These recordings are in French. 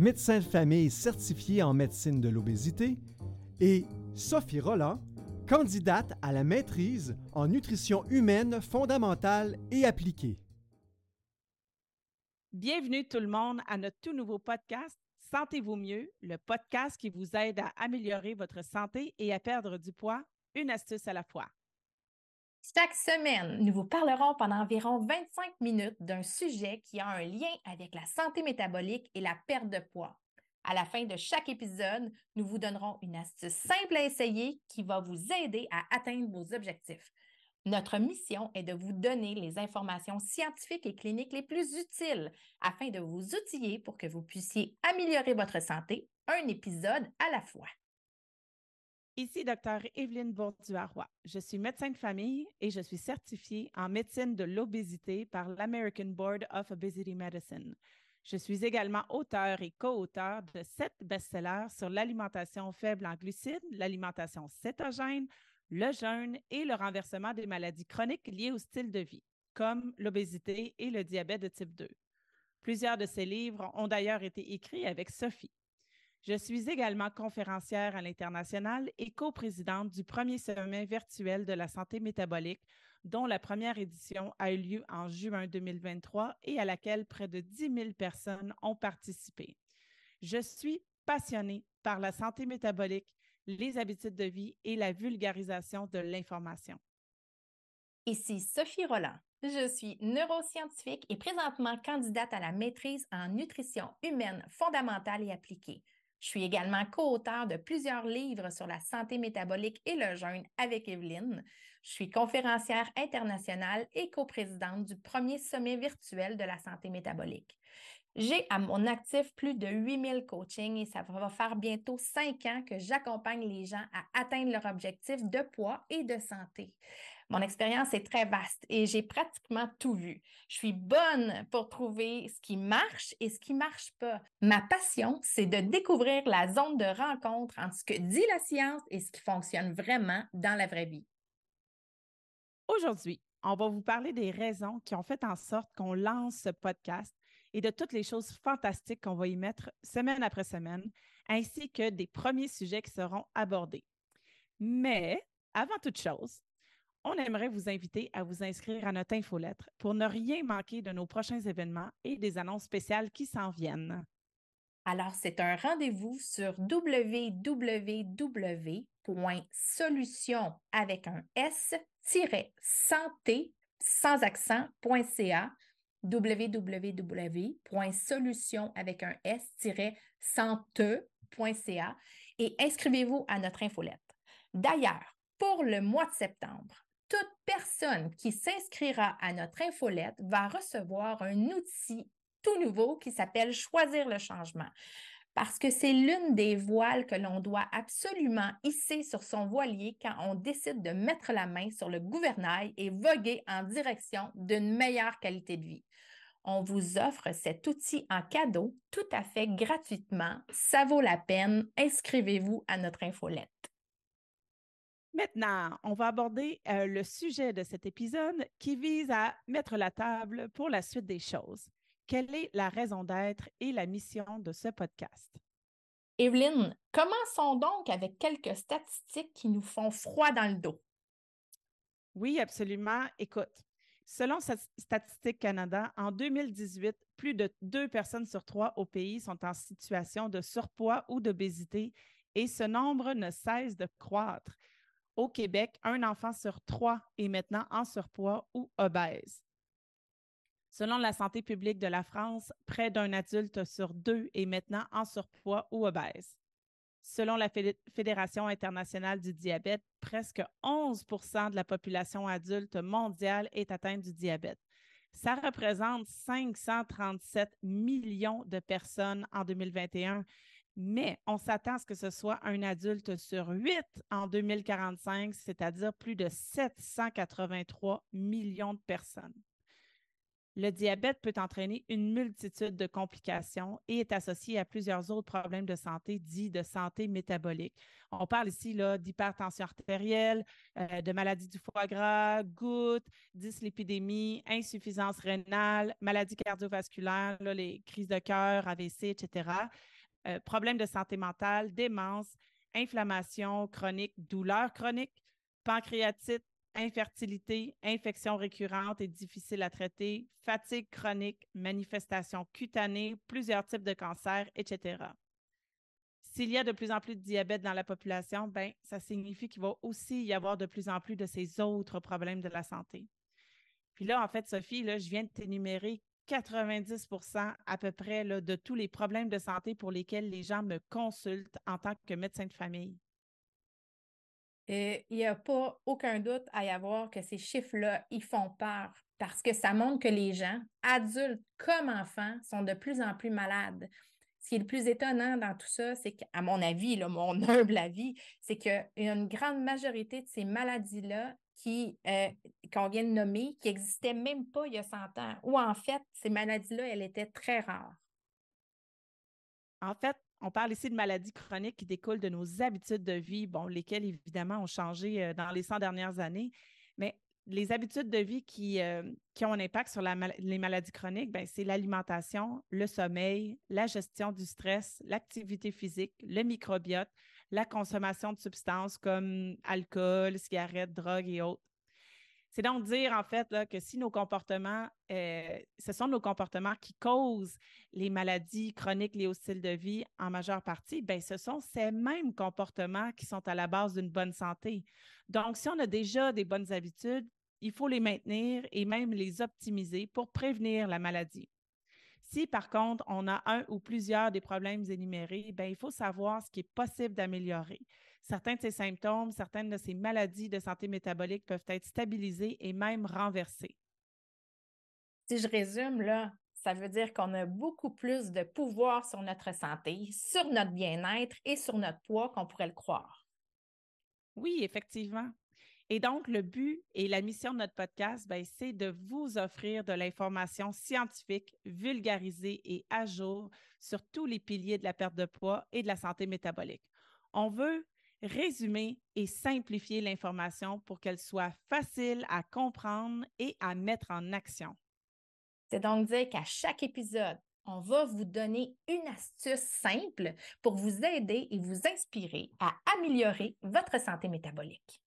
médecin de famille certifiée en médecine de l'obésité, et Sophie Roland, candidate à la maîtrise en nutrition humaine fondamentale et appliquée. Bienvenue tout le monde à notre tout nouveau podcast Sentez-vous mieux, le podcast qui vous aide à améliorer votre santé et à perdre du poids, une astuce à la fois. Chaque semaine, nous vous parlerons pendant environ 25 minutes d'un sujet qui a un lien avec la santé métabolique et la perte de poids. À la fin de chaque épisode, nous vous donnerons une astuce simple à essayer qui va vous aider à atteindre vos objectifs. Notre mission est de vous donner les informations scientifiques et cliniques les plus utiles afin de vous outiller pour que vous puissiez améliorer votre santé, un épisode à la fois. Ici Dr Evelyne Bourduaroy. Je suis médecin de famille et je suis certifiée en médecine de l'obésité par l'American Board of Obesity Medicine. Je suis également auteur et co-auteur de sept best-sellers sur l'alimentation faible en glucides, l'alimentation cétogène, le jeûne et le renversement des maladies chroniques liées au style de vie, comme l'obésité et le diabète de type 2. Plusieurs de ces livres ont d'ailleurs été écrits avec Sophie. Je suis également conférencière à l'international et coprésidente du premier sommet virtuel de la santé métabolique, dont la première édition a eu lieu en juin 2023 et à laquelle près de 10 000 personnes ont participé. Je suis passionnée par la santé métabolique les habitudes de vie et la vulgarisation de l'information. Ici Sophie Roland. Je suis neuroscientifique et présentement candidate à la maîtrise en nutrition humaine fondamentale et appliquée. Je suis également co-auteur de plusieurs livres sur la santé métabolique et le jeûne avec Evelyne. Je suis conférencière internationale et coprésidente du premier sommet virtuel de la santé métabolique. J'ai à mon actif plus de 8000 coachings et ça va faire bientôt cinq ans que j'accompagne les gens à atteindre leur objectif de poids et de santé. Mon expérience est très vaste et j'ai pratiquement tout vu. Je suis bonne pour trouver ce qui marche et ce qui marche pas. Ma passion, c'est de découvrir la zone de rencontre entre ce que dit la science et ce qui fonctionne vraiment dans la vraie vie. Aujourd'hui, on va vous parler des raisons qui ont fait en sorte qu'on lance ce podcast et de toutes les choses fantastiques qu'on va y mettre semaine après semaine, ainsi que des premiers sujets qui seront abordés. Mais avant toute chose, on aimerait vous inviter à vous inscrire à notre infolettre pour ne rien manquer de nos prochains événements et des annonces spéciales qui s'en viennent. Alors, c'est un rendez-vous sur www.solution avec un s-santé sans accent.ca www.solution avec un s-sante.ca et inscrivez-vous à notre infolette. D'ailleurs, pour le mois de septembre, toute personne qui s'inscrira à notre infolette va recevoir un outil tout nouveau qui s'appelle Choisir le changement parce que c'est l'une des voiles que l'on doit absolument hisser sur son voilier quand on décide de mettre la main sur le gouvernail et voguer en direction d'une meilleure qualité de vie. On vous offre cet outil en cadeau tout à fait gratuitement. Ça vaut la peine. Inscrivez-vous à notre infolette. Maintenant, on va aborder euh, le sujet de cet épisode qui vise à mettre la table pour la suite des choses. Quelle est la raison d'être et la mission de ce podcast? Evelyne, commençons donc avec quelques statistiques qui nous font froid dans le dos. Oui, absolument. Écoute, selon Statistique Canada, en 2018, plus de deux personnes sur trois au pays sont en situation de surpoids ou d'obésité et ce nombre ne cesse de croître. Au Québec, un enfant sur trois est maintenant en surpoids ou obèse. Selon la santé publique de la France, près d'un adulte sur deux est maintenant en surpoids ou obèse. Selon la Fédération internationale du diabète, presque 11 de la population adulte mondiale est atteinte du diabète. Ça représente 537 millions de personnes en 2021, mais on s'attend à ce que ce soit un adulte sur huit en 2045, c'est-à-dire plus de 783 millions de personnes. Le diabète peut entraîner une multitude de complications et est associé à plusieurs autres problèmes de santé dits de santé métabolique. On parle ici d'hypertension artérielle, euh, de maladie du foie gras, gouttes, dyslipidémie, insuffisance rénale, maladie cardiovasculaire, les crises de cœur, AVC, etc. Euh, problèmes de santé mentale, démence, inflammation chronique, douleur chronique, pancréatite, infertilité, infection récurrente et difficile à traiter, fatigue chronique, manifestations cutanées, plusieurs types de cancers, etc. S'il y a de plus en plus de diabète dans la population, ben, ça signifie qu'il va aussi y avoir de plus en plus de ces autres problèmes de la santé. Puis là, en fait, Sophie, là, je viens de t'énumérer 90% à peu près là, de tous les problèmes de santé pour lesquels les gens me consultent en tant que médecin de famille. Il n'y a pas aucun doute à y avoir que ces chiffres-là, ils font peur parce que ça montre que les gens, adultes comme enfants, sont de plus en plus malades. Ce qui est le plus étonnant dans tout ça, c'est qu'à mon avis, là, mon humble avis, c'est qu'il y a une grande majorité de ces maladies-là qui, euh, qu'on vient de nommer, qui n'existaient même pas il y a 100 ans, ou en fait, ces maladies-là, elles étaient très rares. En fait, on parle ici de maladies chroniques qui découlent de nos habitudes de vie, bon, lesquelles évidemment ont changé euh, dans les 100 dernières années, mais les habitudes de vie qui, euh, qui ont un impact sur les maladies chroniques, ben, c'est l'alimentation, le sommeil, la gestion du stress, l'activité physique, le microbiote, la consommation de substances comme alcool, cigarettes, drogues et autres. C'est donc dire, en fait, que si nos comportements, euh, ce sont nos comportements qui causent les maladies chroniques liées au style de vie en majeure partie, bien, ce sont ces mêmes comportements qui sont à la base d'une bonne santé. Donc, si on a déjà des bonnes habitudes, il faut les maintenir et même les optimiser pour prévenir la maladie. Si par contre, on a un ou plusieurs des problèmes énumérés, bien, il faut savoir ce qui est possible d'améliorer. Certains de ces symptômes, certaines de ces maladies de santé métabolique peuvent être stabilisées et même renversées. Si je résume, là, ça veut dire qu'on a beaucoup plus de pouvoir sur notre santé, sur notre bien-être et sur notre poids qu'on pourrait le croire. Oui, effectivement. Et donc, le but et la mission de notre podcast, ben, c'est de vous offrir de l'information scientifique vulgarisée et à jour sur tous les piliers de la perte de poids et de la santé métabolique. On veut résumer et simplifier l'information pour qu'elle soit facile à comprendre et à mettre en action. C'est donc dire qu'à chaque épisode, on va vous donner une astuce simple pour vous aider et vous inspirer à améliorer votre santé métabolique.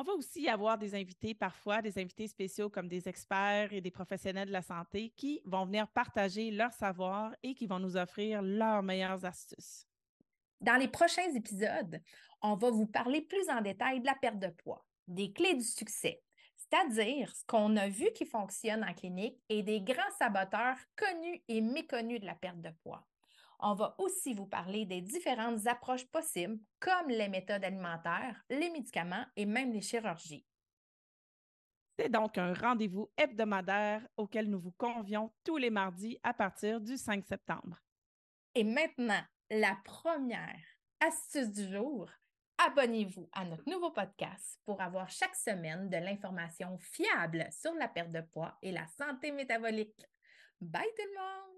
On va aussi avoir des invités, parfois des invités spéciaux comme des experts et des professionnels de la santé qui vont venir partager leur savoir et qui vont nous offrir leurs meilleures astuces. Dans les prochains épisodes, on va vous parler plus en détail de la perte de poids, des clés du succès, c'est-à-dire ce qu'on a vu qui fonctionne en clinique et des grands saboteurs connus et méconnus de la perte de poids. On va aussi vous parler des différentes approches possibles, comme les méthodes alimentaires, les médicaments et même les chirurgies. C'est donc un rendez-vous hebdomadaire auquel nous vous convions tous les mardis à partir du 5 septembre. Et maintenant, la première astuce du jour, abonnez-vous à notre nouveau podcast pour avoir chaque semaine de l'information fiable sur la perte de poids et la santé métabolique. Bye tout le monde!